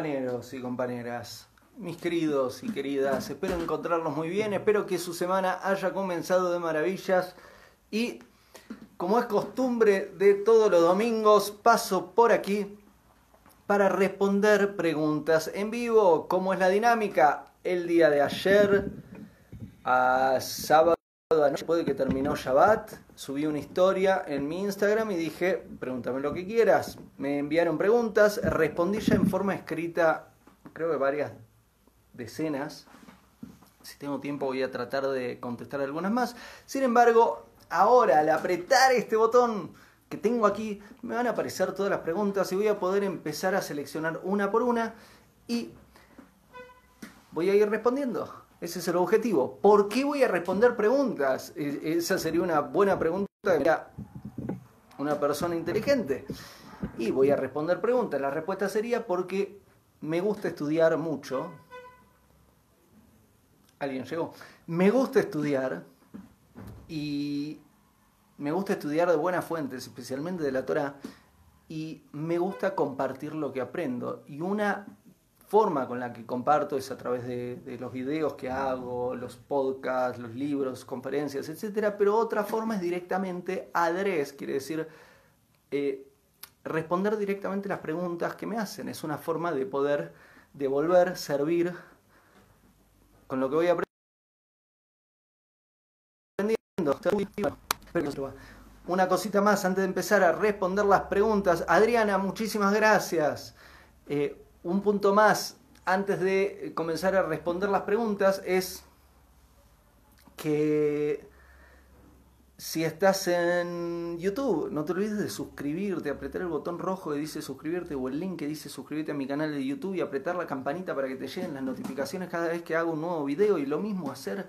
compañeros y compañeras? Mis queridos y queridas, espero encontrarlos muy bien, espero que su semana haya comenzado de maravillas y como es costumbre de todos los domingos, paso por aquí para responder preguntas en vivo. ¿Cómo es la dinámica? El día de ayer, a sábado anoche, puede que terminó Shabbat, subí una historia en mi Instagram y dije, pregúntame lo que quieras. Me enviaron preguntas, respondí ya en forma escrita, creo que varias decenas. Si tengo tiempo voy a tratar de contestar algunas más. Sin embargo, ahora al apretar este botón que tengo aquí, me van a aparecer todas las preguntas y voy a poder empezar a seleccionar una por una y voy a ir respondiendo. Ese es el objetivo. ¿Por qué voy a responder preguntas? E, esa sería una buena pregunta de una persona inteligente. Y voy a responder preguntas. La respuesta sería porque me gusta estudiar mucho. ¿Alguien llegó? Me gusta estudiar y me gusta estudiar de buenas fuentes, especialmente de la Torah, y me gusta compartir lo que aprendo. Y una forma con la que comparto es a través de, los videos que hago, los podcasts, los libros, conferencias, etc. Pero otra forma es directamente adres, quiere decir eh, responder directamente las preguntas que me hacen. Es una forma de poder devolver, servir con lo que voy aprendiendo una cosita más antes de empezar a responder las preguntas. Adriana, muchísimas gracias. Eh, un punto más antes de comenzar a responder las preguntas es que si estás en YouTube, no te olvides de suscribirte, apretar el botón rojo que dice suscribirte o el link que dice suscribirte a mi canal de YouTube y apretar la campanita para que te lleguen las notificaciones cada vez que hago un nuevo video y lo mismo hacer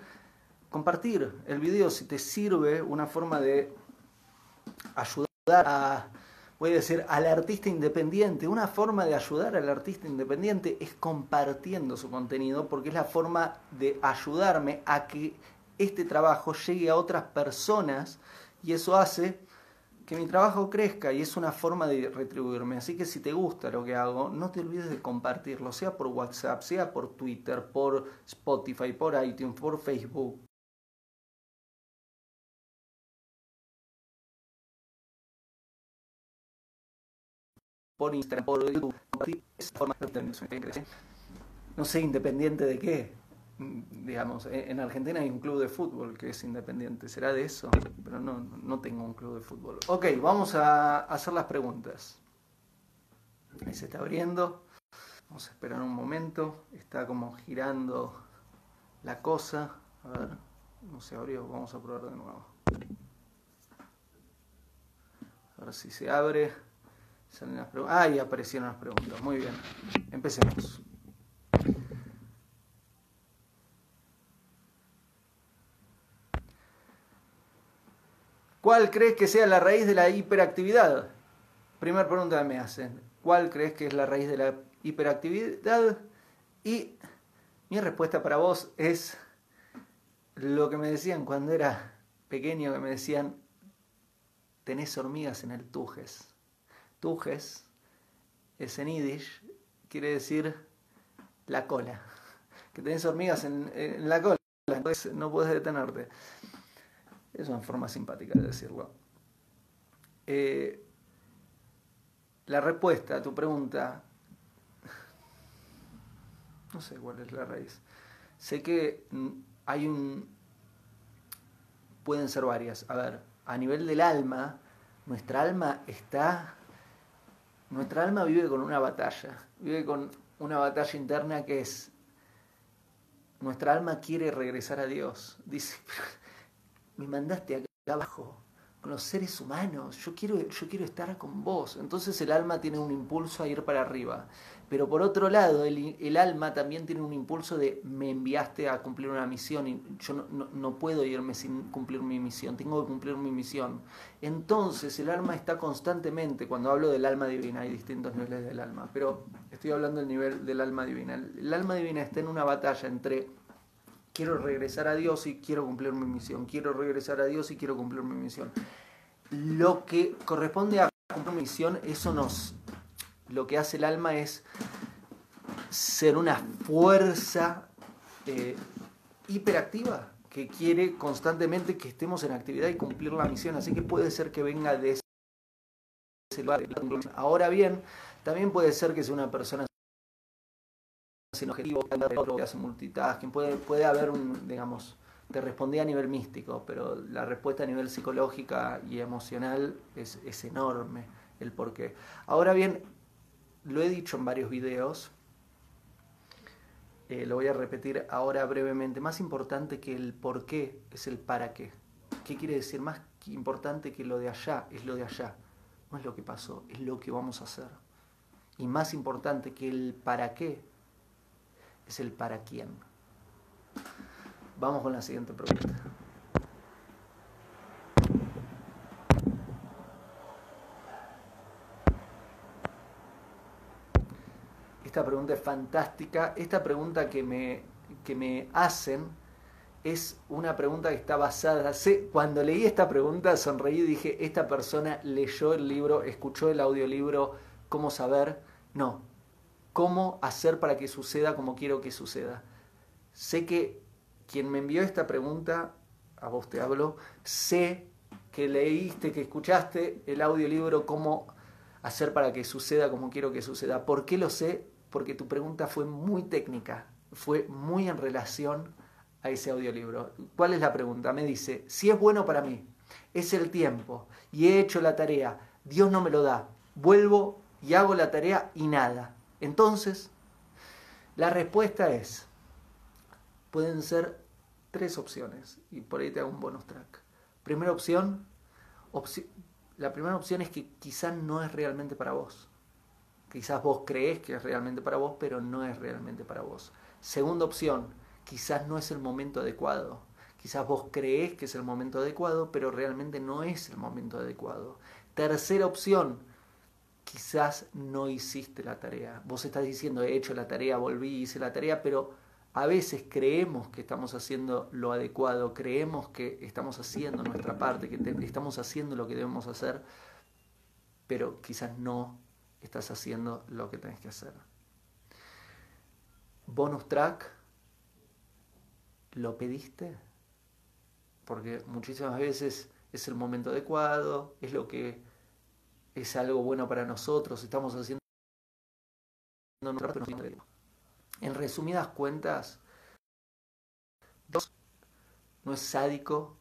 compartir el video si te sirve una forma de ayudar a, a decir, al artista independiente. Una forma de ayudar al artista independiente es compartiendo su contenido porque es la forma de ayudarme a que este trabajo llegue a otras personas y eso hace que mi trabajo crezca y es una forma de retribuirme. Así que si te gusta lo que hago, no te olvides de compartirlo, sea por WhatsApp, sea por Twitter, por Spotify, por iTunes, por Facebook, por Instagram, por YouTube, forma no sé independiente de qué. Mm, digamos, en Argentina hay un club de fútbol que es independiente, será de eso, pero no, no tengo un club de fútbol. Ok, vamos a hacer las preguntas. Ahí se está abriendo. Vamos a esperar un momento. Está como girando la cosa. A ver, no se abrió. Vamos a probar de nuevo. A ver si se abre. Salen las Ah, y aparecieron las preguntas. Muy bien. Empecemos. ¿Cuál crees que sea la raíz de la hiperactividad? Primera pregunta que me hacen. ¿Cuál crees que es la raíz de la hiperactividad? Y mi respuesta para vos es lo que me decían cuando era pequeño, que me decían, tenés hormigas en el tujes. Tujes es en Yiddish, quiere decir la cola. Que tenés hormigas en, la cola, entonces no puedes detenerte. Es una forma simpática de decirlo. Eh, la respuesta a tu pregunta, no sé cuál es la raíz. Sé que hay un... Pueden ser varias. A ver, a nivel del alma, nuestra alma está nuestra alma vive con una batalla, vive con una batalla interna que es, nuestra alma quiere regresar a Dios. Dice, me mandaste acá abajo, con los seres humanos, yo quiero, yo quiero estar con vos. Entonces el alma tiene un impulso a ir para arriba. Pero por otro lado, el, alma también tiene un impulso de me enviaste a cumplir una misión y yo no, no, puedo irme sin cumplir mi misión, tengo que cumplir mi misión. Entonces el alma está constantemente, cuando hablo del alma divina, hay distintos niveles del alma, pero estoy hablando del nivel del alma divina. El alma divina está en una batalla entre quiero regresar a Dios y quiero cumplir mi misión, quiero regresar a Dios y quiero cumplir mi misión. Lo que corresponde a una misión, eso nos, lo que hace el alma es ser una fuerza eh, hiperactiva que quiere constantemente que estemos en actividad y cumplir la misión. Así que puede ser que venga de ese lugar. Ahora bien, también puede ser que sea una persona sin objetivo, que hace multitasking, puede, puede haber un, digamos, te respondí a nivel místico, pero la respuesta a nivel psicológica y emocional es, es enorme el porqué. Ahora bien, lo he dicho en varios videos, eh, lo voy a repetir ahora brevemente. Más importante que el por qué es el para qué. ¿Qué quiere decir? Más importante que lo de allá es lo de allá. No es lo que pasó, es lo que vamos a hacer. Y más importante que el para qué es el para quién. Vamos con la siguiente pregunta. Esta pregunta es fantástica. Esta pregunta que me, que me hacen es una pregunta que está basada. Cuando leí esta pregunta sonreí y dije, esta persona leyó el libro, escuchó el audiolibro, ¿cómo saber? No, ¿cómo hacer para que suceda como quiero que suceda? Sé que quien me envió esta pregunta, a vos te hablo, sé que leíste, que escuchaste el audiolibro, cómo hacer para que suceda como quiero que suceda. ¿Por qué lo sé? Porque tu pregunta fue muy técnica, fue muy en relación a ese audiolibro. ¿Cuál es la pregunta? Me dice, si es bueno para mí, es el tiempo y he hecho la tarea, Dios no me lo da, vuelvo y hago la tarea y nada. Entonces, la respuesta es, pueden ser tres opciones y por ahí te hago un bonus track. Primera opción, la primera opción es que quizás no es realmente para vos. Quizás vos crees que es realmente para vos, pero no es realmente para vos. Segunda opción, quizás no es el momento adecuado. Quizás vos crees que es el momento adecuado, pero realmente no es el momento adecuado. Tercera opción, quizás no hiciste la tarea. Vos estás diciendo, he hecho la tarea, volví, hice la tarea, pero a veces creemos que estamos haciendo lo adecuado, creemos que estamos haciendo nuestra parte, que estamos haciendo lo que debemos hacer, pero quizás no estás haciendo lo que tenés que hacer. Bonus track, ¿lo pediste? Porque muchísimas veces es el momento adecuado, es lo que es algo bueno para nosotros, estamos haciendo en resumidas cuentas, Dios no es sádico,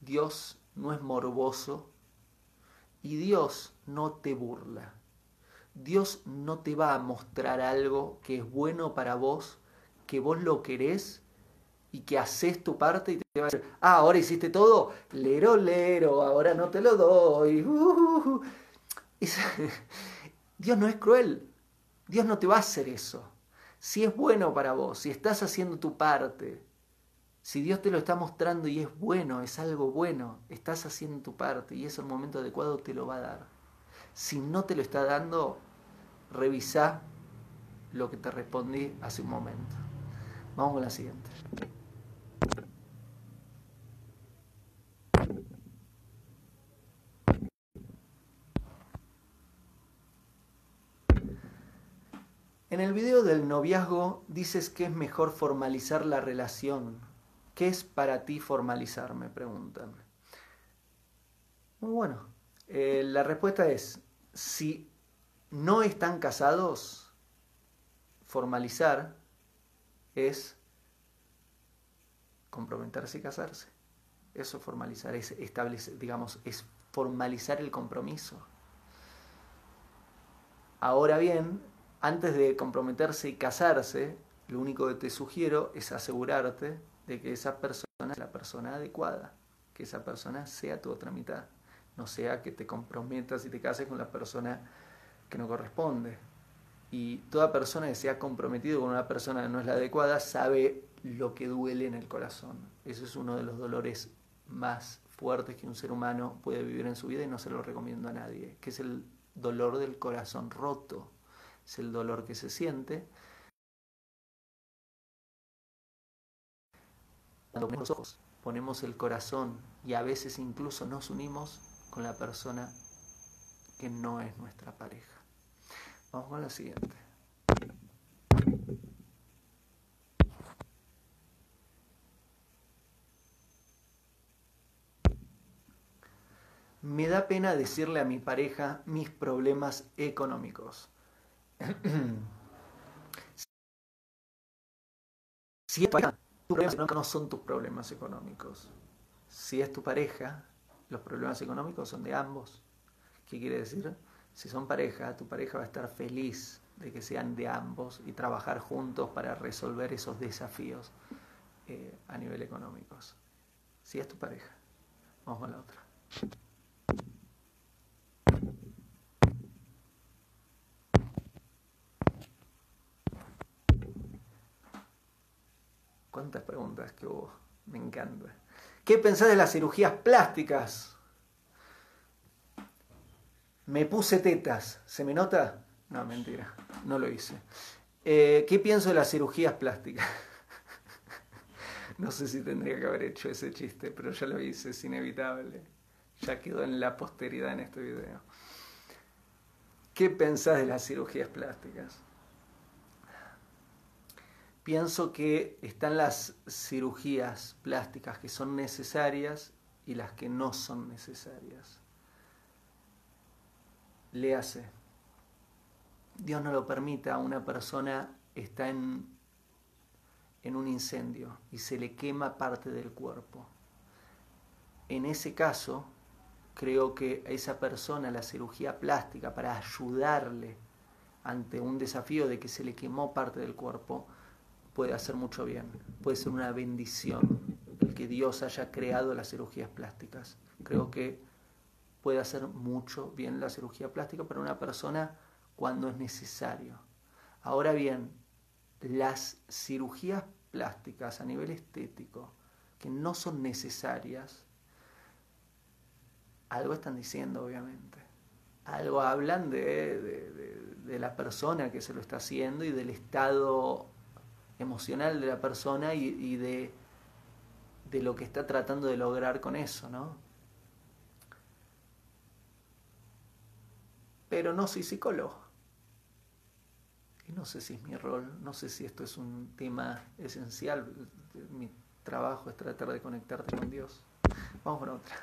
Dios no es morboso y Dios no te burla. Dios no te va a mostrar algo que es bueno para vos, que vos lo querés y que haces tu parte y te va a decir, ah, ahora hiciste todo, lero, lero, ahora no te lo doy. Uh, Dios no es cruel, Dios no te va a hacer eso. Si es bueno para vos, si estás haciendo tu parte, si Dios te lo está mostrando y es bueno, es algo bueno, estás haciendo tu parte y es el momento adecuado, te lo va a dar. Si no te lo está dando, revisa lo que te respondí hace un momento. Vamos con la siguiente. En el video del noviazgo dices que es mejor formalizar la relación. ¿Qué es para ti formalizar? Me preguntan. Muy bueno. Eh, la respuesta es, si no están casados, formalizar es comprometerse y casarse. Eso formalizar es establecer, digamos, es formalizar el compromiso. Ahora bien, antes de comprometerse y casarse, lo único que te sugiero es asegurarte de que esa persona es la persona adecuada, que esa persona sea tu otra mitad, no sea que te comprometas y te cases con la persona que no corresponde. Y toda persona que se ha comprometido con una persona que no es la adecuada sabe lo que duele en el corazón. Eso es uno de los dolores más fuertes que un ser humano puede vivir en su vida y no se lo recomiendo a nadie, que es el dolor del corazón roto. Es el dolor que se siente. Cuando ponemos ponemos el corazón y a veces incluso nos unimos con la persona que no es nuestra pareja. Vamos con la siguiente. Me da pena decirle a mi pareja mis problemas económicos. si es pareja, tus problemas económicos no son tus problemas económicos. Si es tu pareja, los problemas económicos son de ambos. ¿Qué quiere decir? Si son pareja, tu pareja va a estar feliz de que sean de ambos y trabajar juntos para resolver esos desafíos eh, a nivel económicos. Si es tu pareja. Vamos con la otra. ¿Cuántas preguntas que hubo? Me encanta. ¿Qué pensás de las cirugías plásticas? Me puse tetas. ¿Se me nota? No, mentira. No lo hice. Eh, ¿Qué pienso de las cirugías plásticas? no sé si tendría que haber hecho ese chiste, pero ya lo hice, es inevitable. Ya quedó en la posteridad en este video. ¿Qué pensás de las cirugías plásticas? pienso que están las cirugías plásticas que son necesarias y las que no son necesarias. Le hace. Dios no lo permita, una persona está en, en un incendio y se le quema parte del cuerpo. En ese caso, creo que a esa persona la cirugía plástica para ayudarle ante un desafío de que se le quemó parte del cuerpo, puede hacer mucho bien, puede ser una bendición el que Dios haya creado las cirugías plásticas. Creo que puede hacer mucho bien la cirugía plástica para una persona cuando es necesario. Ahora bien, las cirugías plásticas a nivel estético que no son necesarias, algo están diciendo obviamente. Algo hablan de, de la persona que se lo está haciendo y del estado emocional de la persona y, de, de, lo que está tratando de lograr con eso, ¿no? Pero no soy psicólogo. Y no sé si es mi rol, no sé si esto es un tema esencial. Mi trabajo es tratar de conectarte con Dios. Vamos con otra.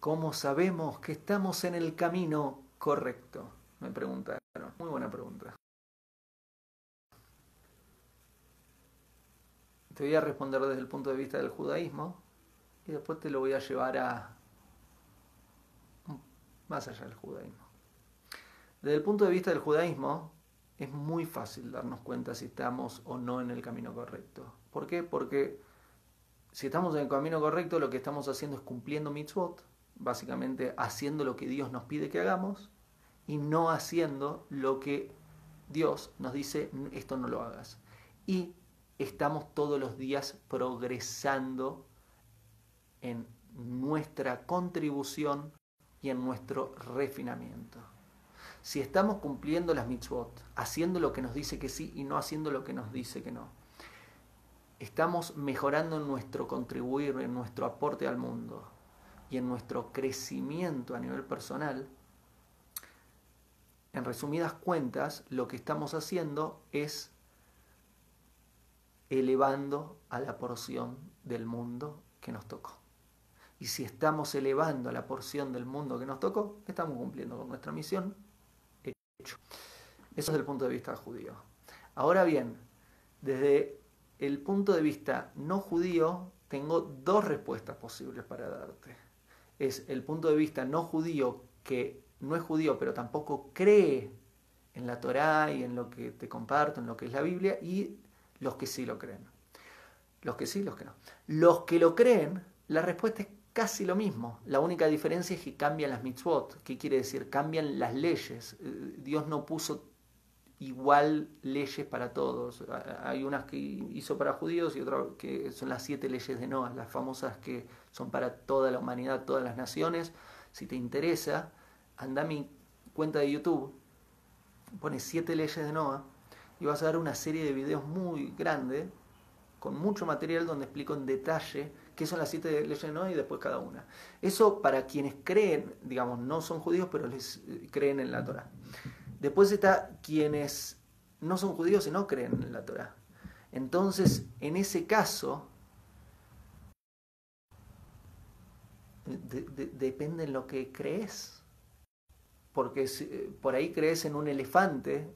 ¿Cómo sabemos que estamos en el camino correcto? Me preguntaron. Muy buena pregunta. Te voy a responder desde el punto de vista del judaísmo y después te lo voy a llevar a más allá del judaísmo. Desde el punto de vista del judaísmo es muy fácil darnos cuenta si estamos o no en el camino correcto. ¿Por qué? Porque si estamos en el camino correcto lo que estamos haciendo es cumpliendo mitzvot, básicamente haciendo lo que Dios nos pide que hagamos y no haciendo lo que Dios nos dice, esto no lo hagas. Y estamos todos los días progresando en nuestra contribución y en nuestro refinamiento. Si estamos cumpliendo las mitzvot, haciendo lo que nos dice que sí y no haciendo lo que nos dice que no, estamos mejorando en nuestro contribuir, en nuestro aporte al mundo, y en nuestro crecimiento a nivel personal, en resumidas cuentas, lo que estamos haciendo es elevando a la porción del mundo que nos tocó. Y si estamos elevando a la porción del mundo que nos tocó, estamos cumpliendo con nuestra misión. Hecho. Eso es el punto de vista judío. Ahora bien, desde el punto de vista no judío, tengo dos respuestas posibles para darte es el punto de vista no judío que no es judío pero tampoco cree en la Torá y en lo que te comparto, en lo que es la Biblia, y los que sí lo creen. Los que sí, los que no. Los que lo creen, la respuesta es casi lo mismo. La única diferencia es que cambian las mitzvot. ¿Qué quiere decir? Cambian las leyes. Eh, Dios no puso igual leyes para todos. Hay unas que hizo para judíos y otras que son las siete leyes de Noah, las famosas que son para toda la humanidad, todas las naciones. Si te interesa, anda a mi cuenta de YouTube, pones siete leyes de Noah y vas a ver una serie de videos muy grande, con mucho material donde explico en detalle qué son las siete leyes de Noah y después cada una. Eso para quienes creen, digamos, no son judíos, pero les eh, creen en la Torah. Después está quienes no son judíos y no creen en la Torah. Entonces, en ese caso, depende en lo que crees. Porque si, por ahí crees en un elefante,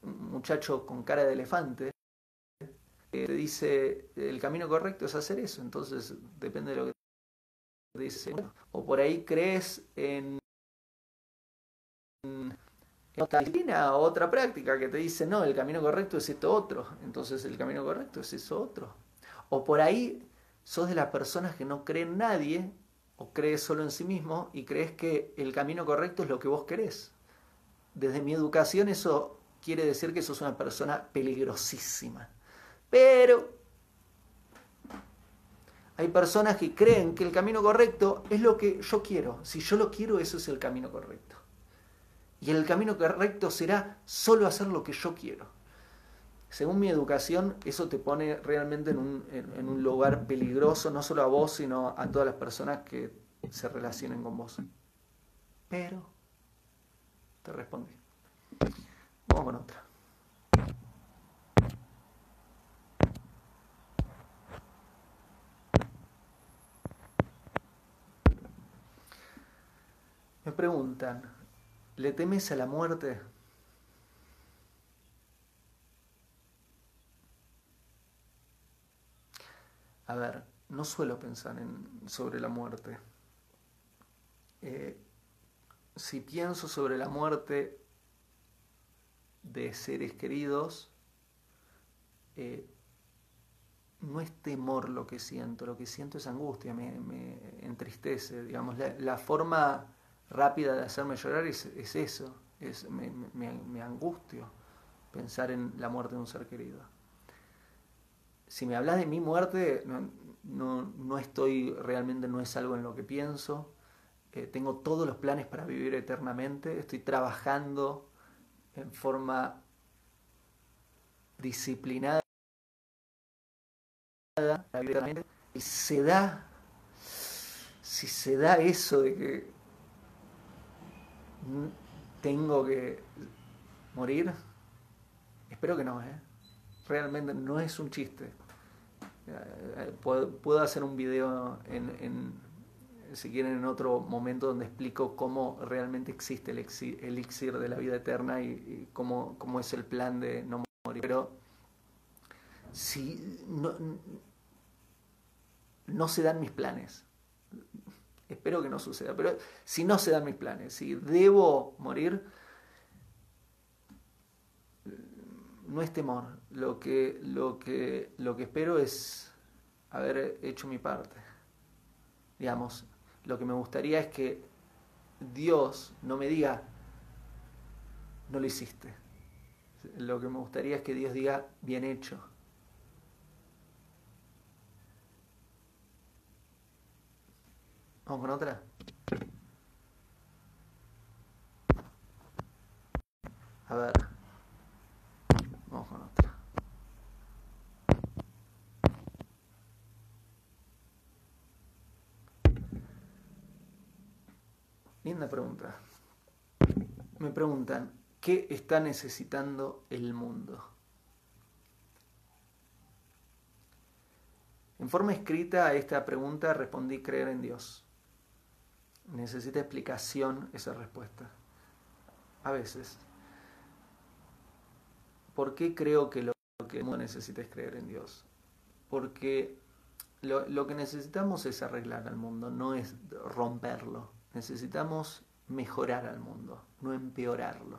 un muchacho con cara de elefante, que dice el camino correcto es hacer eso. Entonces, depende de lo que dice. O por ahí crees en otra disciplina otra práctica que te dice, no, el camino correcto es esto otro, entonces el camino correcto es eso otro. O por ahí sos de las personas que no creen en nadie o crees solo en sí mismo y crees que el camino correcto es lo que vos querés. Desde mi educación eso quiere decir que sos una persona peligrosísima. Pero hay personas que creen que el camino correcto es lo que yo quiero. Si yo lo quiero, eso es el camino correcto. Y el camino correcto será solo hacer lo que yo quiero. Según mi educación, eso te pone realmente en un, en, un lugar peligroso, no solo a vos, sino a todas las personas que se relacionen con vos. Pero, te respondí. Vamos con otra. Me preguntan, ¿Le temes a la muerte? A ver, no suelo pensar en, sobre la muerte. Eh, si pienso sobre la muerte de seres queridos, eh, no es temor lo que siento, lo que siento es angustia, me, entristece, digamos, la forma rápida de hacerme llorar es, eso, es, me, angustio pensar en la muerte de un ser querido. Si me hablas de mi muerte, no, estoy realmente, no es algo en lo que pienso. Eh, tengo todos los planes para vivir eternamente. Estoy trabajando en forma disciplinada y se da, si se da eso de que tengo que morir? Espero que no, ¿eh? Realmente no es un chiste. Eh, puedo, hacer un video en, si quieren, en otro momento donde explico cómo realmente existe el elixir de la vida eterna y, cómo, cómo, es el plan de no morir. Pero si no, no se dan mis planes, Espero que no suceda, pero si no se dan mis planes, si debo morir, no es temor. Lo que, lo que, lo que espero es haber hecho mi parte. Digamos, lo que me gustaría es que Dios no me diga, no lo hiciste. Lo que me gustaría es que Dios diga, bien hecho. Vamos con otra. A ver. Vamos con otra. Linda pregunta. Me preguntan, ¿qué está necesitando el mundo? En forma escrita a esta pregunta respondí creer en Dios. Necesita explicación esa respuesta. A veces. ¿Por qué creo que lo que necesita es creer en Dios? Porque lo, lo, que necesitamos es arreglar al mundo, no es romperlo. Necesitamos mejorar al mundo, no empeorarlo.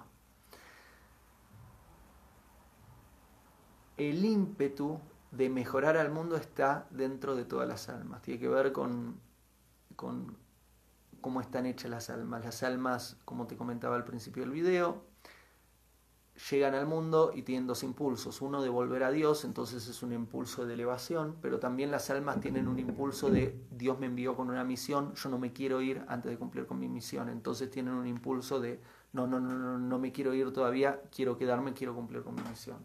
El ímpetu de mejorar al mundo está dentro de todas las almas. Tiene que ver con, con cómo están hechas las almas. Las almas, como te comentaba al principio del video, llegan al mundo y tienen dos impulsos. Uno de volver a Dios, entonces es un impulso de elevación, pero también las almas tienen un impulso de Dios me envió con una misión, yo no me quiero ir antes de cumplir con mi misión. Entonces tienen un impulso de no, no, no, no me quiero ir todavía, quiero quedarme, quiero cumplir con mi misión.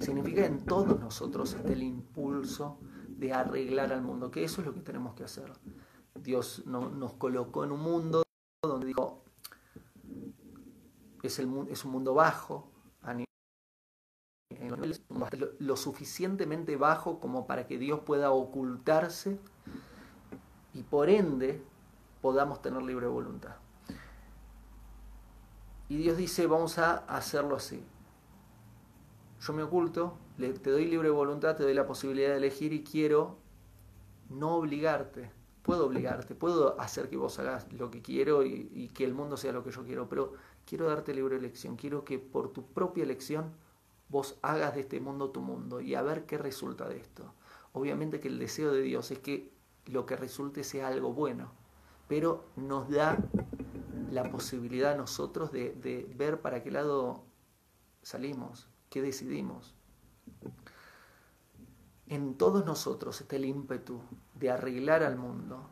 Significa que en todos nosotros está el impulso de arreglar al mundo, que eso es lo que tenemos que hacer. Dios no, nos colocó en un mundo donde dijo, es, un mundo bajo, a nivel, lo, suficientemente bajo como para que Dios pueda ocultarse y por ende podamos tener libre voluntad. Y Dios dice, vamos a hacerlo así. Yo me oculto, te doy libre voluntad, te doy la posibilidad de elegir y quiero no obligarte. Puedo obligarte, puedo hacer que vos hagas lo que quiero y que el mundo sea lo que yo quiero, pero quiero darte libre elección. Quiero que por tu propia elección vos hagas de este mundo tu mundo y a ver qué resulta de esto. Obviamente que el deseo de Dios es que lo que resulte sea algo bueno, pero nos da la posibilidad a nosotros de, de ver para qué lado salimos, qué decidimos. En todos nosotros está el ímpetu de arreglar al mundo,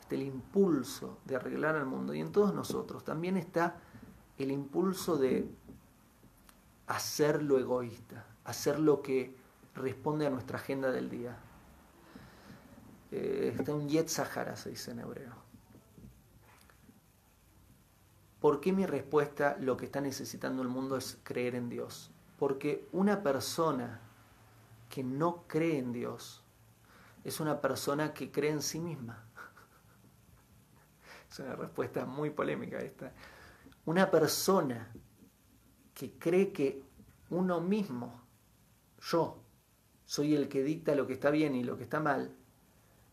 está el impulso de arreglar al mundo, y en todos nosotros también está el impulso de hacer lo egoísta, hacer lo que responde a nuestra agenda del día. Eh, está un Yet Sahara, se dice en hebreo. ¿Por qué mi respuesta, lo que está necesitando el mundo es creer en Dios? Porque una persona que no cree en Dios es una persona que cree en sí misma. Es una respuesta muy polémica esta. Una persona que cree que uno mismo, yo, soy el que dicta lo que está bien y lo que está mal,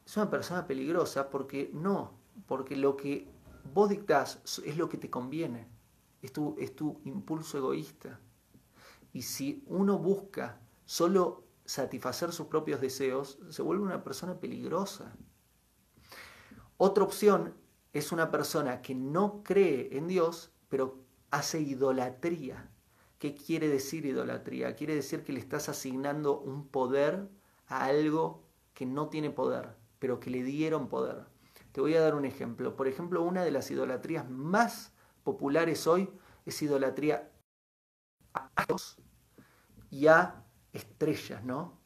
es una persona peligrosa porque no, porque lo que vos dictás es lo que te conviene, es tu, es tu impulso egoísta. Y si uno busca solo satisfacer sus propios deseos, se vuelve una persona peligrosa. Otra opción es una persona que no cree en Dios, pero hace idolatría. ¿Qué quiere decir idolatría? Quiere decir que le estás asignando un poder a algo que no tiene poder, pero que le dieron poder. Te voy a dar un ejemplo. Por ejemplo, una de las idolatrías más populares hoy es idolatría a Dios y a estrellas, ¿no?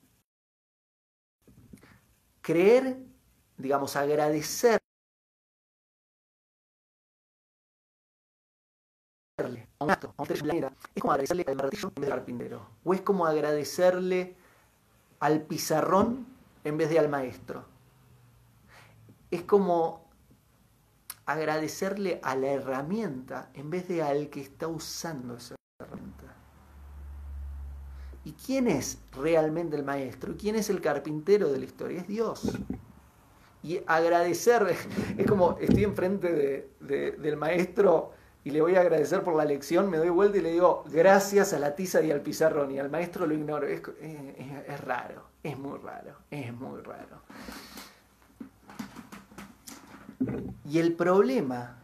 Creer, digamos, agradecer un es como agradecerle al martillo en vez del carpintero. O es como agradecerle al pizarrón en vez de al maestro es como agradecerle a la herramienta en vez de al que está usando esa herramienta. ¿Y quién es realmente el maestro? ¿Y quién es el carpintero de la historia? Es Dios. Y agradecer, es como estoy enfrente del maestro y le voy a agradecer por la lección, me doy vuelta y le digo gracias a la tiza y al pizarrón y al maestro lo ignoro. es raro, es muy raro, es muy raro. Y el problema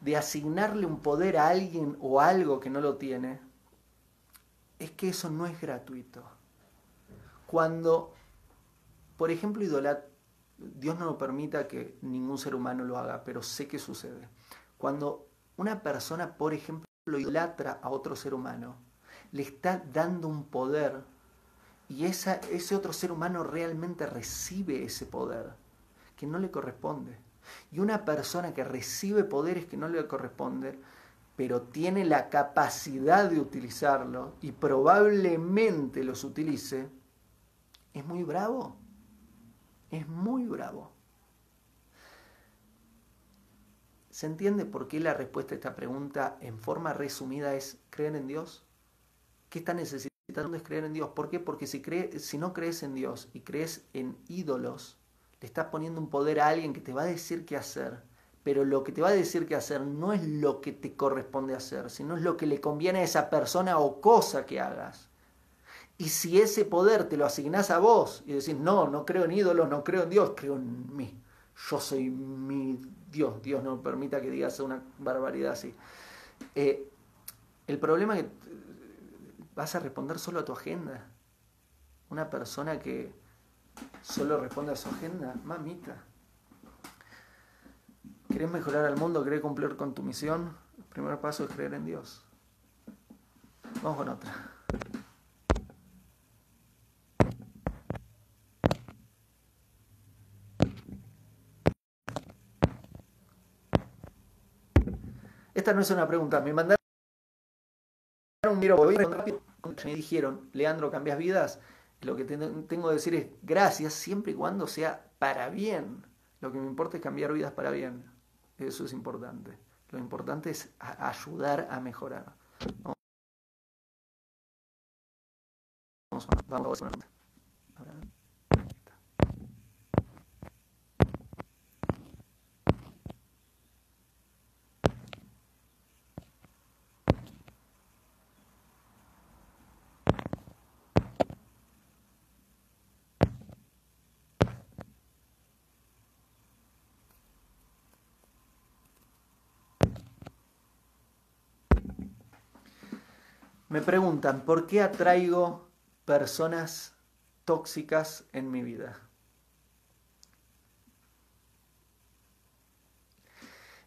de asignarle un poder a alguien o algo que no lo tiene es que eso no es gratuito. Cuando, por ejemplo, Dios no lo permita que ningún ser humano lo haga, pero sé que sucede. Cuando una persona, por ejemplo, idolatra a otro ser humano, le está dando un poder y ese otro ser humano realmente recibe ese poder que no le corresponde. Y una persona que recibe poderes que no le corresponden, pero tiene la capacidad de utilizarlo y probablemente los utilice, es muy bravo. Es muy bravo. ¿Se entiende por qué la respuesta a esta pregunta en forma resumida es creer en Dios? ¿Qué está necesitando es creer en Dios? ¿Por qué? Porque si, si no crees en Dios y crees en ídolos, le estás poniendo un poder a alguien que te va a decir qué hacer, pero lo que te va a decir qué hacer no es lo que te corresponde hacer, sino es lo que le conviene a esa persona o cosa que hagas. Y si ese poder te lo asignás a vos y decís, no, no creo en ídolos, no creo en Dios, creo en mí. Yo soy mi Dios. Dios no permita que digas una barbaridad así. Eh, el problema es que vas a responder solo a tu agenda. Una persona que, solo responde a su agenda, mamita. ¿Querés mejorar al mundo? ¿Querés cumplir con tu misión? primer paso es creer en Dios. Vamos con otra. Esta no es una pregunta, me mandaron un me dijeron, Leandro, ¿cambias vidas? Lo que tengo que decir es gracias siempre y cuando sea para bien. Lo que me importa es cambiar vidas para bien. Eso es importante. Lo importante es ayudar a mejorar. Vamos, vamos, vamos. Me preguntan, ¿por qué atraigo personas tóxicas en mi vida?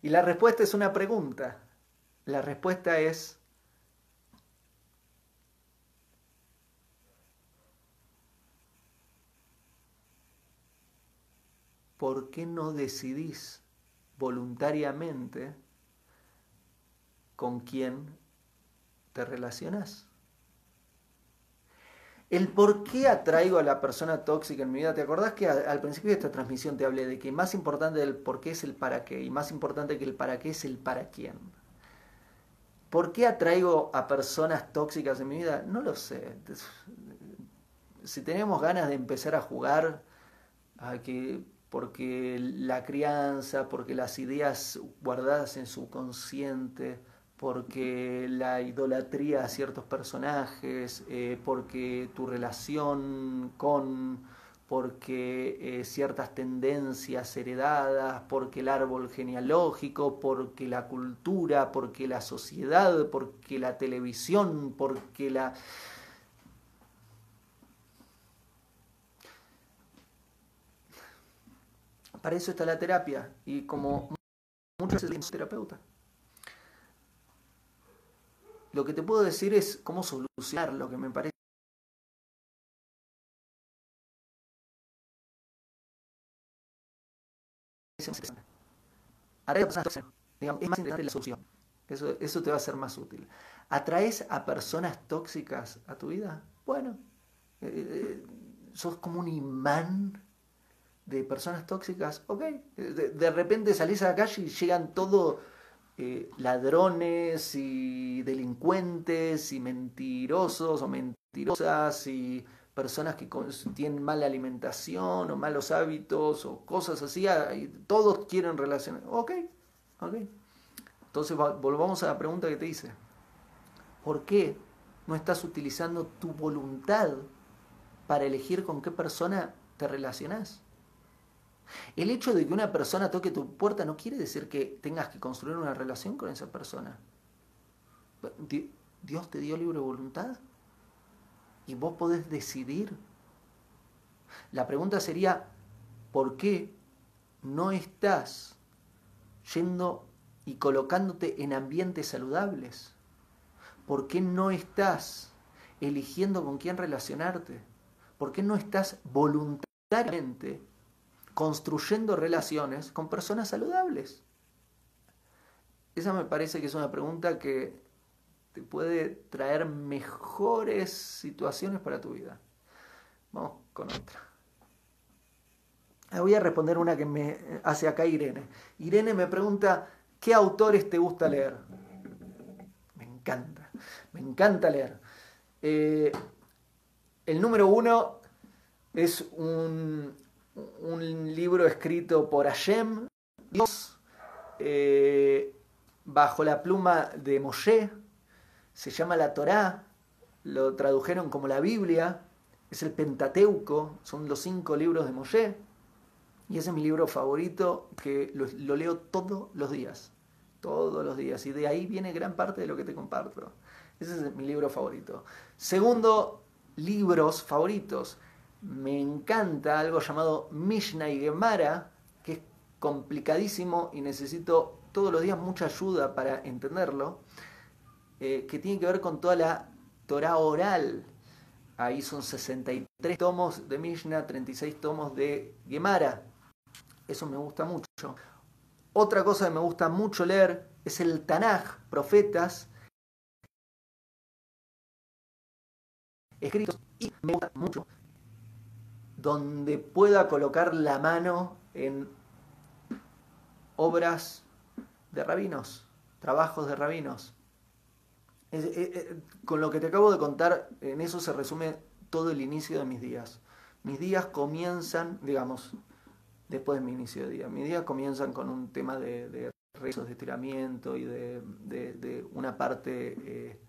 Y la respuesta es una pregunta. La respuesta es, ¿por qué no decidís voluntariamente con quién te relacionas. El por qué atraigo a la persona tóxica en mi vida. ¿Te acordás que al principio de esta transmisión te hablé de que más importante del por qué es el para qué y más importante que el para qué es el para quién? ¿Por qué atraigo a personas tóxicas en mi vida? No lo sé. Si tenemos ganas de empezar a jugar, a que porque la crianza, porque las ideas guardadas en su consciente, porque la idolatría a ciertos personajes, eh, porque tu relación con, porque eh, ciertas tendencias heredadas, porque el árbol genealógico, porque la cultura, porque la sociedad, porque la televisión, porque la... Para eso está la terapia y como muchos terapeutas. Lo que te puedo decir es cómo solucionar lo que me parece es más interesante la solución. Eso, eso te va a ser más útil. ¿Atraes a personas tóxicas a tu vida? Bueno, eh, eh, sos como un imán de personas tóxicas. Ok, de, de repente salís a la calle y llegan todo eh, ladrones y delincuentes y mentirosos o mentirosas y personas que tienen mala alimentación o malos hábitos o cosas así, todos quieren relacionar. Ok, ok. Entonces volvamos a la pregunta que te hice. ¿Por qué no estás utilizando tu voluntad para elegir con qué persona te relacionas? El hecho de que una persona toque tu puerta no quiere decir que tengas que construir una relación con esa persona. Dios te dio libre voluntad y vos podés decidir. La pregunta sería, ¿por qué no estás yendo y colocándote en ambientes saludables? ¿Por qué no estás eligiendo con quién relacionarte? ¿Por qué no estás voluntariamente construyendo relaciones con personas saludables? Esa me parece que es una pregunta que te puede traer mejores situaciones para tu vida. Vamos con otra. Voy a responder una que me hace acá Irene. Irene me pregunta, ¿qué autores te gusta leer? Me encanta, me encanta leer. Eh, el número uno es un un libro escrito por Hashem, Dios, eh, bajo la pluma de Moshe, se llama la Torá, lo tradujeron como la Biblia, es el Pentateuco, son los cinco libros de Moshe, y ese es mi libro favorito que lo, lo leo todos los días, todos los días, y de ahí viene gran parte de lo que te comparto. Ese es mi libro favorito. Segundo, libros favoritos me encanta algo llamado Mishnah y Gemara, que es complicadísimo y necesito todos los días mucha ayuda para entenderlo, eh, que tiene que ver con toda la Torah oral. Ahí son 63 tomos de Mishnah, 36 tomos de Gemara. Eso me gusta mucho. Otra cosa que me gusta mucho leer es el Tanaj, profetas, escritos y me gusta mucho donde pueda colocar la mano en obras de rabinos, trabajos de rabinos. Eh, eh, con lo que te acabo de contar, en eso se resume todo el inicio de mis días. Mis días comienzan, digamos, después de mi inicio de día, mis días comienzan con un tema de, rezos de estiramiento y de, una parte eh,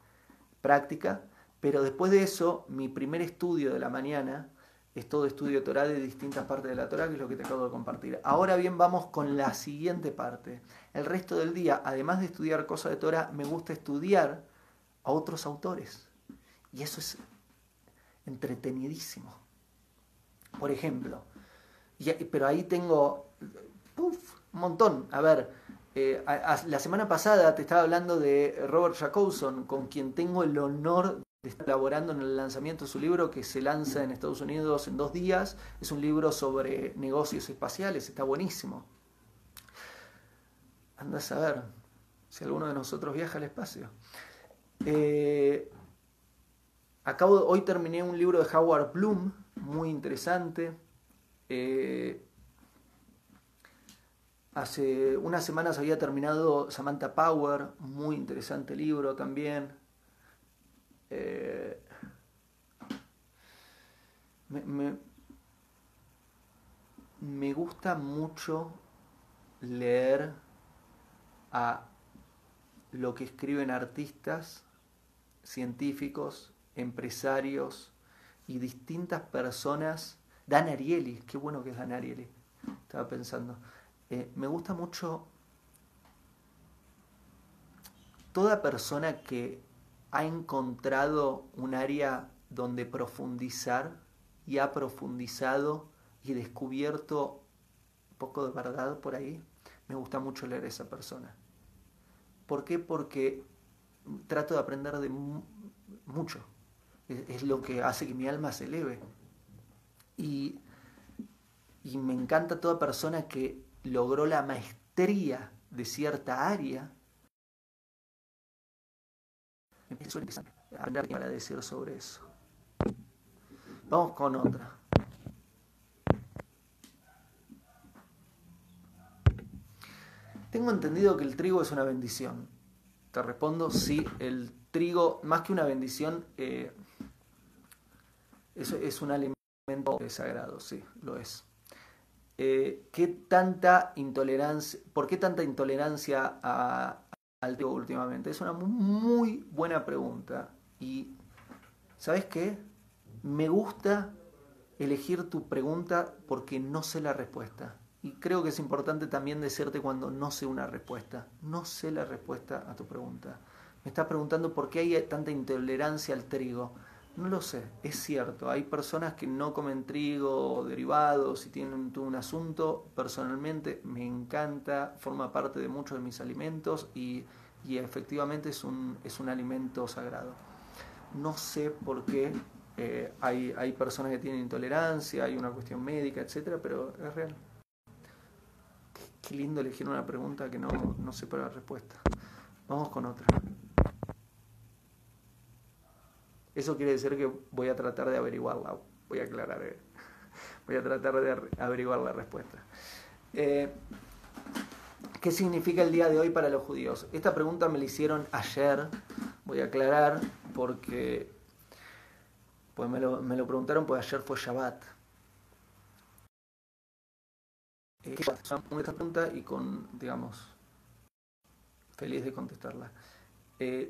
práctica, pero después de eso, mi primer estudio de la mañana es todo estudio Torah de distintas partes de la Torah, que es lo que te acabo de compartir. Ahora bien, vamos con la siguiente parte. El resto del día, además de estudiar cosas de Torah, me gusta estudiar a otros autores. Y eso es entretenidísimo. Por ejemplo, pero ahí tengo un montón. A ver, eh, la semana pasada te estaba hablando de Robert Jacobson, con quien tengo el honor está elaborando en el lanzamiento de su libro que se lanza en Estados Unidos en dos días. Es un libro sobre negocios espaciales, está buenísimo. Anda a saber si alguno de nosotros viaja al espacio. Eh, acabo, hoy terminé un libro de Howard Bloom, muy interesante. Eh, hace unas semanas había terminado Samantha Power, muy interesante libro también. Eh, me, gusta mucho leer a lo que escriben artistas, científicos, empresarios y distintas personas. Dan Ariely, qué bueno que es Dan Ariely, estaba pensando. Eh, me gusta mucho toda persona que ha encontrado un área donde profundizar y ha profundizado y descubierto un poco de verdad por ahí, me gusta mucho leer a esa persona. ¿Por qué? Porque trato de aprender de mucho. Es, lo que hace que mi alma se eleve. Y, y me encanta toda persona que logró la maestría de cierta área es interesante aprender para decir sobre eso. Vamos con otra. Tengo entendido que el trigo es una bendición. Te respondo, sí, el trigo, más que una bendición, eh, es, es, un alimento sagrado, sí, lo es. Eh, ¿qué tanta intolerancia, ¿Por qué tanta intolerancia a, al trigo últimamente? Es una muy buena pregunta. Y, ¿sabes qué? Me gusta elegir tu pregunta porque no sé la respuesta. Y creo que es importante también decirte cuando no sé una respuesta. No sé la respuesta a tu pregunta. Me estás preguntando por qué hay tanta intolerancia al trigo. No lo sé, es cierto. Hay personas que no comen trigo o derivados y tienen un asunto. Personalmente me encanta, forma parte de muchos de mis alimentos y, efectivamente es un, es un alimento sagrado. No sé por qué eh, hay, hay personas que tienen intolerancia, hay una cuestión médica, etcétera, pero es real. Qué, lindo elegir una pregunta que no, no sé para la respuesta. Vamos con otra. Eso quiere decir que voy a tratar de averiguarla, voy a aclarar, eh. voy a tratar de averiguar la respuesta. Eh, ¿Qué significa el día de hoy para los judíos? Esta pregunta me la hicieron ayer, voy a aclarar, porque pues me, lo, me lo preguntaron, pues ayer fue Shabbat. Eh, esta pregunta y con, digamos, feliz de contestarla.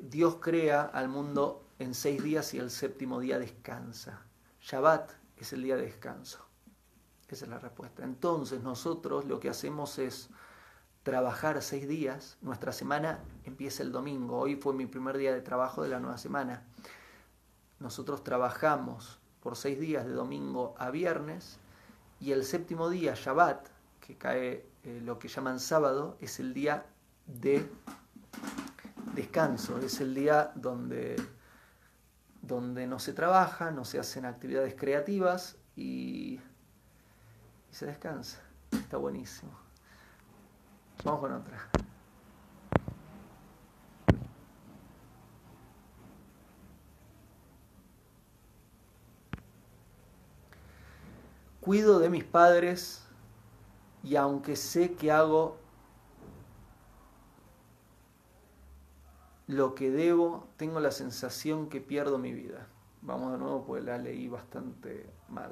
Dios crea al mundo en seis días y el séptimo día descansa. Shabbat es el día de descanso. Esa es la respuesta. Entonces nosotros lo que hacemos es trabajar seis días. Nuestra semana empieza el domingo. Hoy fue mi primer día de trabajo de la nueva semana. Nosotros trabajamos por seis días de domingo a viernes y el séptimo día, Shabbat, que cae eh, lo que llaman sábado, es el día de descanso, es el día donde, donde no se trabaja, no se hacen actividades creativas y, se descansa. Está buenísimo. Vamos con otra. Cuido de mis padres y aunque sé que hago lo que debo, tengo la sensación que pierdo mi vida. Vamos de nuevo, pues la leí bastante mal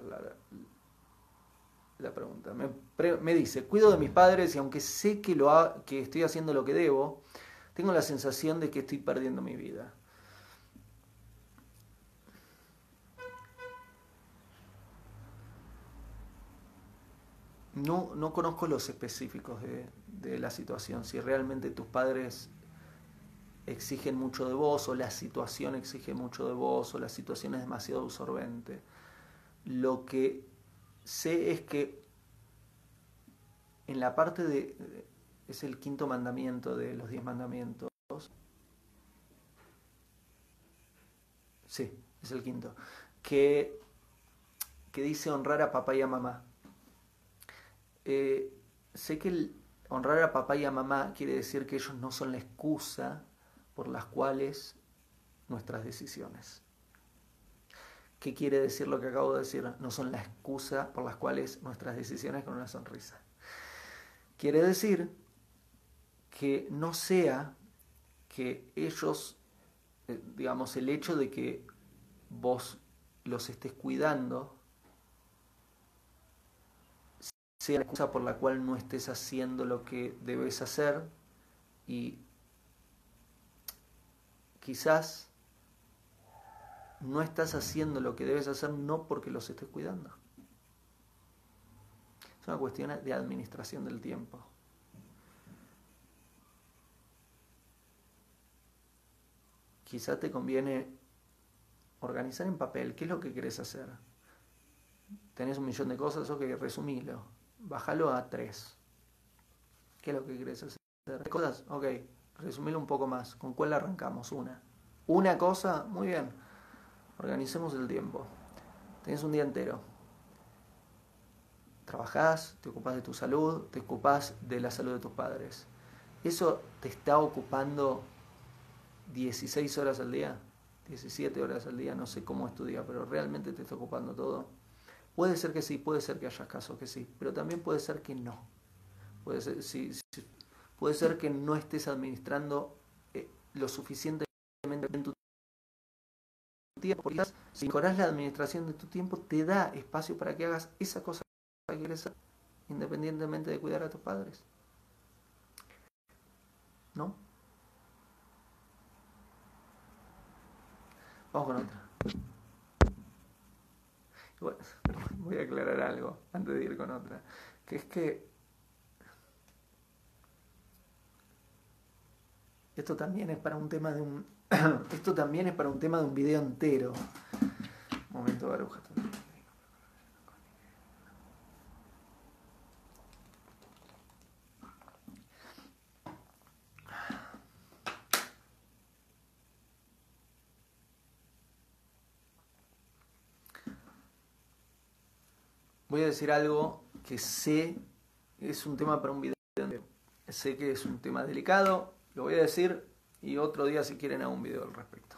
la, pregunta. Me, dice, cuido de mis padres y aunque sé que, lo que estoy haciendo lo que debo, tengo la sensación de que estoy perdiendo mi vida. no, no conozco los específicos de, la situación, si realmente tus padres exigen mucho de vos o la situación exige mucho de vos o la situación es demasiado absorbente. Lo que sé es que en la parte de... es el quinto mandamiento de los diez mandamientos. Sí, es el quinto. Que, que dice honrar a papá y a mamá. Eh, sé que el honrar a papá y a mamá quiere decir que ellos no son la excusa por las cuales nuestras decisiones. ¿Qué quiere decir lo que acabo de decir? No son la excusa por las cuales nuestras decisiones con una sonrisa. Quiere decir que no sea que ellos, eh, digamos, el hecho de que vos los estés cuidando sea la excusa por la cual no estés haciendo lo que debes hacer y quizás no estás haciendo lo que debes hacer no porque los estés cuidando. Es una cuestión de administración del tiempo. Quizás te conviene organizar en papel qué es lo que querés hacer. Tenés un millón de cosas, ok, resumilo bájalo a tres. ¿Qué es lo que quieres hacer? ¿Cosas? Ok, resumilo un poco más. ¿Con cuál arrancamos? Una. Una cosa, muy bien. Organicemos el tiempo. Tienes un día entero. Trabajás, te ocupas de tu salud, te ocupas de la salud de tus padres. ¿Eso te está ocupando 16 horas al día? 17 horas al día, no sé cómo es pero realmente te está ocupando todo. Puede ser que sí, puede ser que haya casos que sí, pero también puede ser que no. Puede ser, puede ser que no estés administrando eh, lo suficientemente en tu tiempo. Porque si mejoras la administración de tu tiempo, te da espacio para que hagas esa cosa que quieres hacer, independientemente de cuidar a tus padres. ¿No? Vamos con otra. voy a aclarar algo antes de ir con otra, que es que esto también es para un tema de un esto también es para un tema de un video entero. momento baruja. voy a decir algo que sé es un tema para un video. Sé que es un tema delicado, lo voy a decir y otro día si quieren hago un video al respecto.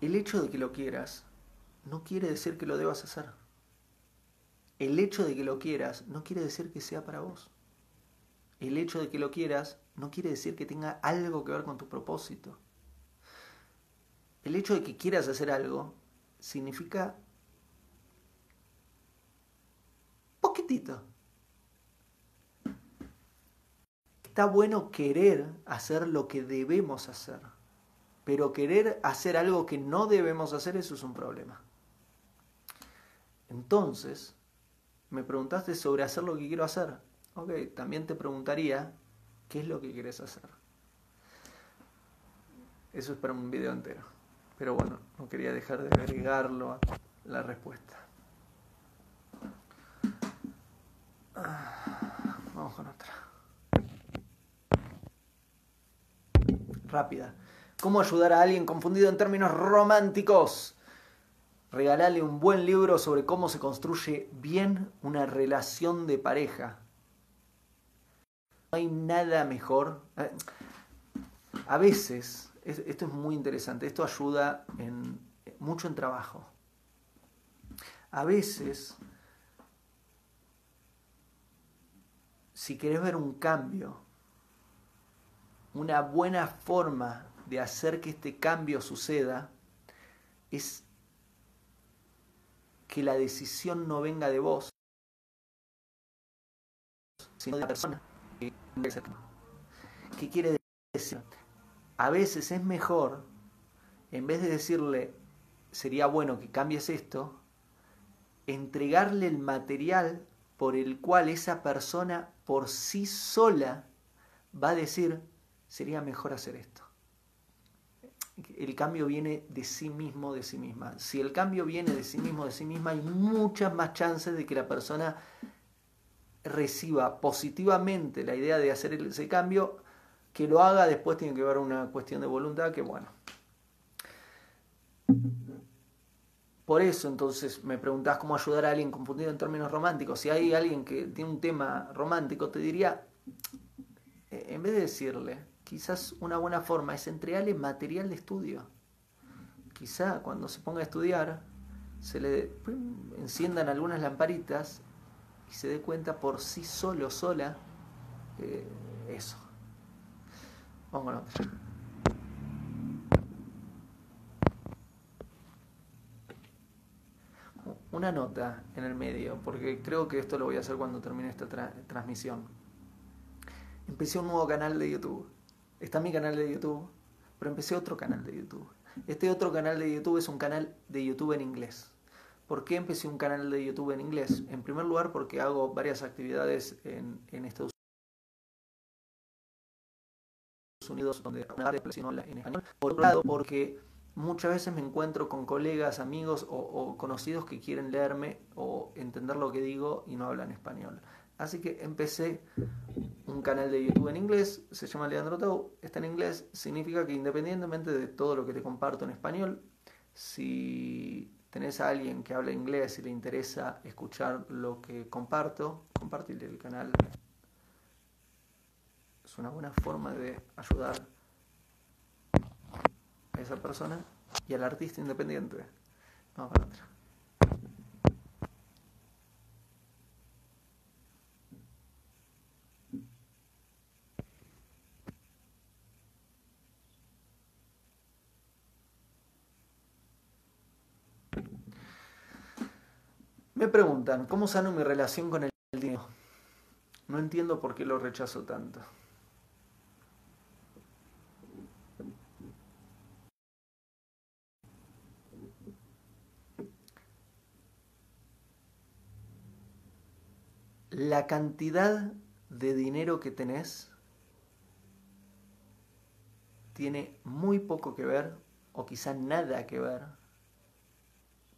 El hecho de que lo quieras no quiere decir que lo debas hacer. El hecho de que lo quieras no quiere decir que sea para vos. El hecho de que lo quieras no quiere decir que tenga algo que ver con tu propósito. El hecho de que quieras hacer algo significa poquitito. Está bueno querer hacer lo que debemos hacer, pero querer hacer algo que no debemos hacer, eso es un problema. Entonces, me preguntaste sobre hacer lo que quiero hacer. Ok, también te preguntaría, ¿qué es lo que quieres hacer? Eso es para un video entero. Pero bueno, no quería dejar de agregarlo a la respuesta. Ah, vamos Vamos con otra. Rápida. ¿Cómo ayudar a alguien confundido en términos románticos? Regalale un buen libro sobre cómo se construye bien una relación de pareja. No hay nada mejor. A veces, esto es muy interesante, esto ayuda mucho en trabajo. A veces, si querés ver un cambio, una buena forma de hacer que este cambio suceda es que la decisión no venga de vos, sino de la persona. ¿Qué quiere decir? A veces es mejor, en vez de decirle, sería bueno que cambies esto, entregarle el material por el cual esa persona por sí sola va a decir, sería mejor hacer esto el cambio viene de sí mismo, de sí misma. Si el cambio viene de sí mismo, de sí misma, hay muchas más chances de que la persona reciba positivamente la idea de hacer ese cambio, que lo haga después tiene que ver una cuestión de voluntad que bueno. Por eso entonces me preguntás cómo ayudar a alguien confundido en términos románticos. Si hay alguien que tiene un tema romántico, te diría, eh, en vez de decirle, quizás una buena forma es entregarle material de estudio. Quizá cuando se ponga a estudiar se le enciendan algunas lamparitas y se dé cuenta por sí solo, sola, eh, eso. Vamos con otra. Una nota en el medio, porque creo que esto lo voy a hacer cuando termine esta transmisión. Empecé un nuevo canal de YouTube está mi canal de YouTube, pero empecé otro canal de YouTube. Este otro canal de YouTube es un canal de YouTube en inglés. ¿Por qué empecé un canal de YouTube en inglés? En primer lugar porque hago varias actividades en, en Estados Unidos donde en español. Por otro lado porque muchas veces me encuentro con colegas, amigos o, o conocidos que quieren leerme o entender lo que digo y no hablan español. Así que empecé un canal de YouTube en inglés, se llama Leandro Tau, está en inglés, significa que independientemente de todo lo que te comparto en español, si tenés a alguien que habla inglés y le interesa escuchar lo que comparto, compartirle el canal. Es una buena forma de ayudar a esa persona y al artista independiente. Vamos para otra. Me preguntan, ¿cómo sano mi relación con el dinero? No entiendo por qué lo rechazo tanto. La cantidad de dinero que tenés tiene muy poco que ver, o quizá nada que ver,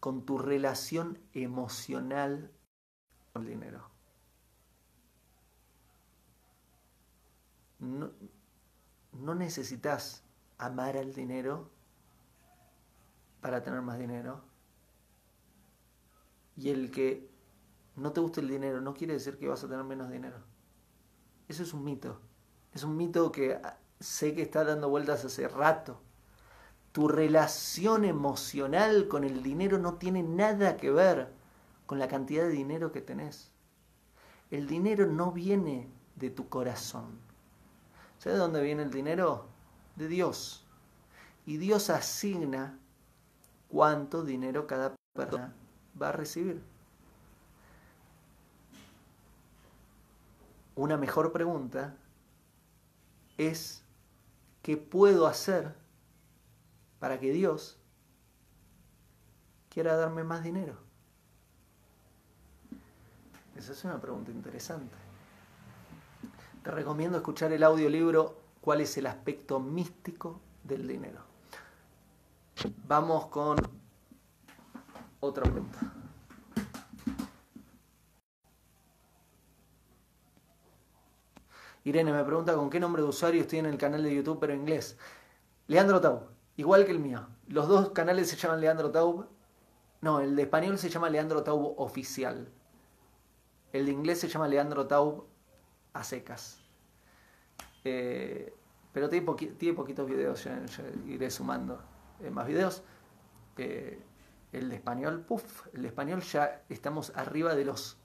con tu relación emocional con el dinero. No, no necesitas amar al dinero para tener más dinero. Y el que no te guste el dinero no quiere decir que vas a tener menos dinero. Eso es un mito. Es un mito que sé que está dando vueltas hace rato tu relación emocional con el dinero no tiene nada que ver con la cantidad de dinero que tenés. El dinero no viene de tu corazón. ¿Sabes de dónde viene el dinero? De Dios. Y Dios asigna cuánto dinero cada persona va a recibir. Una mejor pregunta es, ¿qué puedo hacer para que Dios quiera darme más dinero? Esa es una pregunta interesante. Te recomiendo escuchar el audiolibro ¿Cuál es el aspecto místico del dinero? Vamos con otra pregunta. Irene me pregunta con qué nombre de usuario estoy en el canal de YouTube, pero en inglés. Leandro Taub, igual que el mío. Los dos canales se llaman Leandro Taub. No, el de español se llama Leandro Taub Oficial. El de inglés se llama Leandro Taub a secas. Eh, pero tiene, poquitos videos, ya, iré sumando eh, más videos. Eh, el de español, puff, el de español ya estamos arriba de los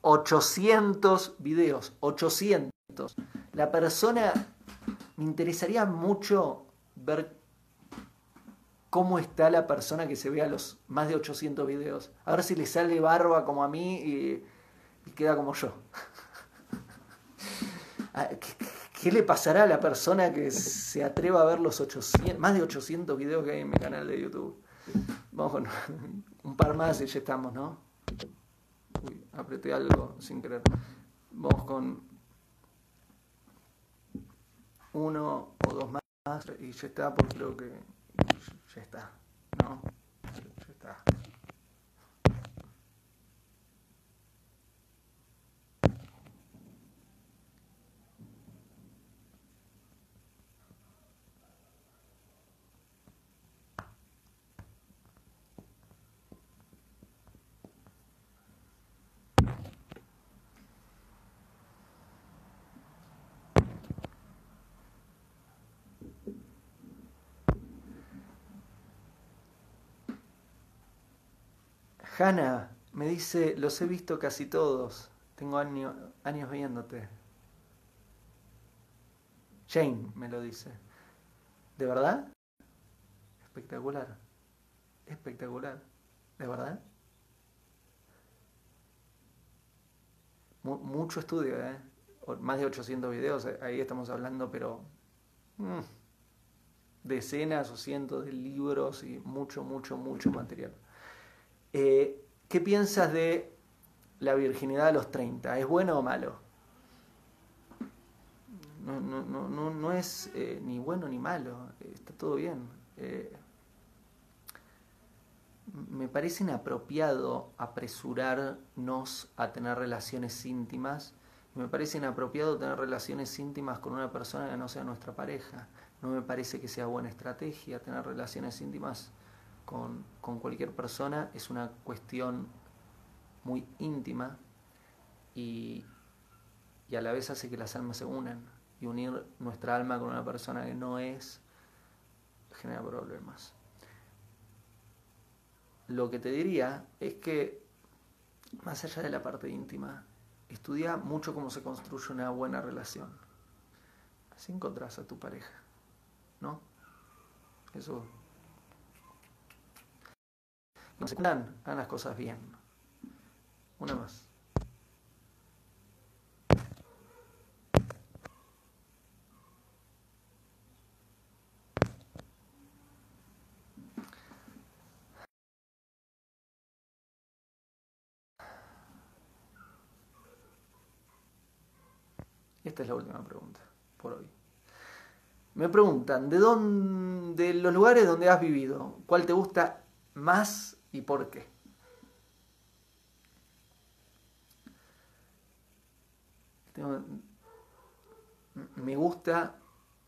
800 videos, 800. La persona, me interesaría mucho ver cómo está la persona que se vea los más de 800 videos. A ver si le sale barba como a mí y, queda como yo. Ah, ¿Qué, le pasará a la persona que se atreva a ver los 800, más de 800 videos que hay en mi canal de YouTube? Vamos con un par más y ya estamos, ¿no? Uy, apreté algo sin querer. Vamos con uno o dos más y ya está, porque creo que ya está, ¿no? Ya está. Hanna me dice, los he visto casi todos. Tengo años viéndote. Jane me lo dice. ¿De verdad? Espectacular. Espectacular. ¿De verdad? mucho estudio, ¿eh? Más de 800 videos, eh, ahí estamos hablando, pero... Mm, decenas o cientos de libros y mucho, mucho, mucho material. Eh, ¿Qué piensas de la virginidad a los 30? ¿Es bueno o malo? No, no, no, no es eh, ni bueno ni malo, está todo bien. Eh, me parece inapropiado apresurarnos a tener relaciones íntimas. Me parece inapropiado tener relaciones íntimas con una persona que no sea nuestra pareja. No me parece que sea buena estrategia tener relaciones íntimas con, cualquier persona es una cuestión muy íntima y, y a la vez hace que las almas se unan y unir nuestra alma con una persona que no es genera problemas. Lo que te diría es que, más allá de la parte íntima, estudia mucho cómo se construye una buena relación. Así encontrás a tu pareja, ¿no? Eso no se hagan las cosas bien. Una más. Esta es la última pregunta por hoy. Me preguntan, ¿de dónde, de los lugares donde has vivido, cuál te gusta más y por qué. Me gusta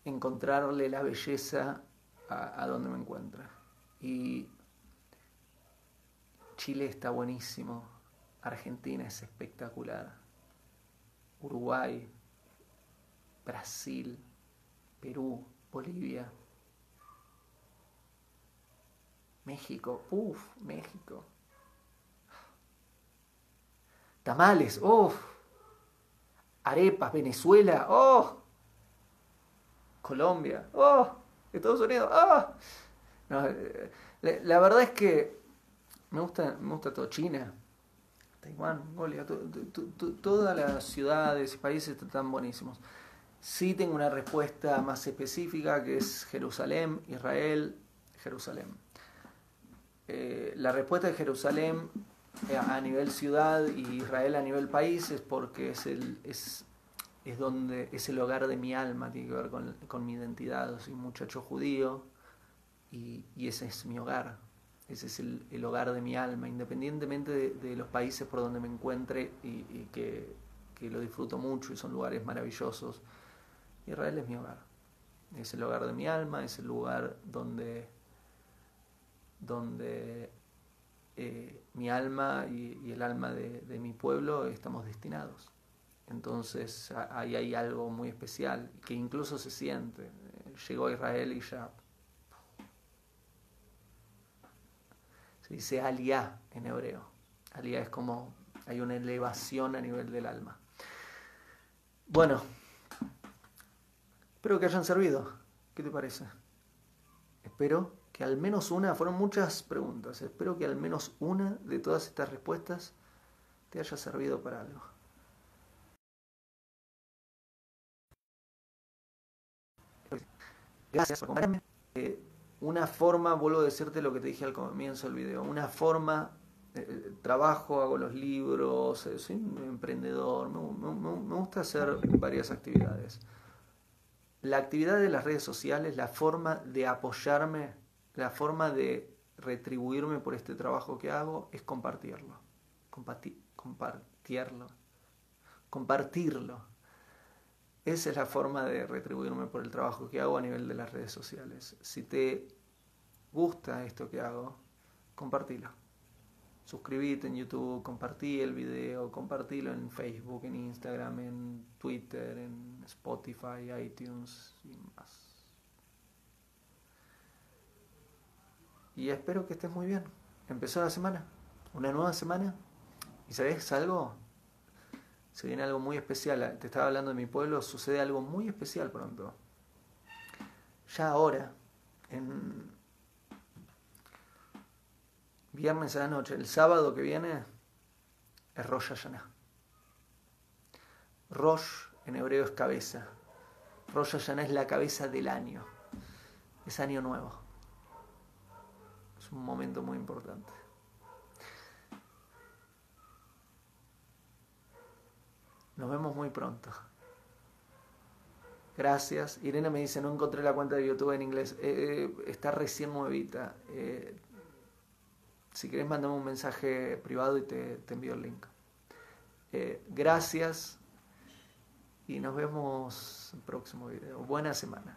encontrarle la belleza a, donde me encuentra. Y Chile está buenísimo, Argentina es espectacular, Uruguay, Brasil, Perú, Bolivia, México, uff, México. Tamales, uff. Arepas, Venezuela, oh. Colombia, oh. Estados Unidos, oh. Eh, la, verdad es que me gusta, me gusta todo. China, Taiwán, Mongolia, todas las ciudades y países están buenísimos. Sí tengo una respuesta más específica que es Jerusalén, Israel, Jerusalén. Eh, la respuesta de Jerusalén eh, a nivel ciudad y Israel a nivel país es porque es el, es, es donde es el hogar de mi alma, tiene que ver con, mi identidad. Soy un muchacho judío y, ese es mi hogar. Ese es el, hogar de mi alma, independientemente de, los países por donde me encuentre y, que, que lo disfruto mucho y son lugares maravillosos. Israel es mi hogar. Es el hogar de mi alma, es el lugar donde, donde eh, mi alma y, el alma de, de, mi pueblo estamos destinados. Entonces ahí hay algo muy especial que incluso se siente. Llegó a Israel y ya se dice aliyah en hebreo. Aliyah es como hay una elevación a nivel del alma. Bueno, espero que hayan servido. ¿Qué te parece? Espero que al menos una, fueron muchas preguntas, espero que al menos una de todas estas respuestas te haya servido para algo. Gracias por acompañarme. Eh, una forma, vuelvo a decirte lo que te dije al comienzo del video, una forma, eh, eh, trabajo, hago los libros, soy un emprendedor, me, gusta hacer varias actividades. La actividad de las redes sociales, la forma de apoyarme, la forma de retribuirme por este trabajo que hago es compartirlo. compartirlo. Compartirlo. Esa es la forma de retribuirme por el trabajo que hago a nivel de las redes sociales. Si te gusta esto que hago, compartilo. Suscríbete en YouTube, compartí el video, compartilo en Facebook, en Instagram, en Twitter, en Spotify, iTunes y más. Y espero que estés muy bien. Empezó la semana, una nueva semana. ¿Y sabes algo? se viene algo muy especial. Te estaba hablando de mi pueblo, sucede algo muy especial pronto. Ya ahora, en viernes a la noche, el sábado que viene, es Rosh Hashanah. Rosh en hebreo es cabeza. Rosh Hashanah es la cabeza del año. Es año nuevo. Un momento muy importante. Nos vemos muy pronto. Gracias. Irene me dice, no encontré la cuenta de YouTube en inglés. Eh, eh, está recién nuevita. Eh, si querés, mandame un mensaje privado y te, envío el link. gracias y nos vemos el próximo video. Buena semana.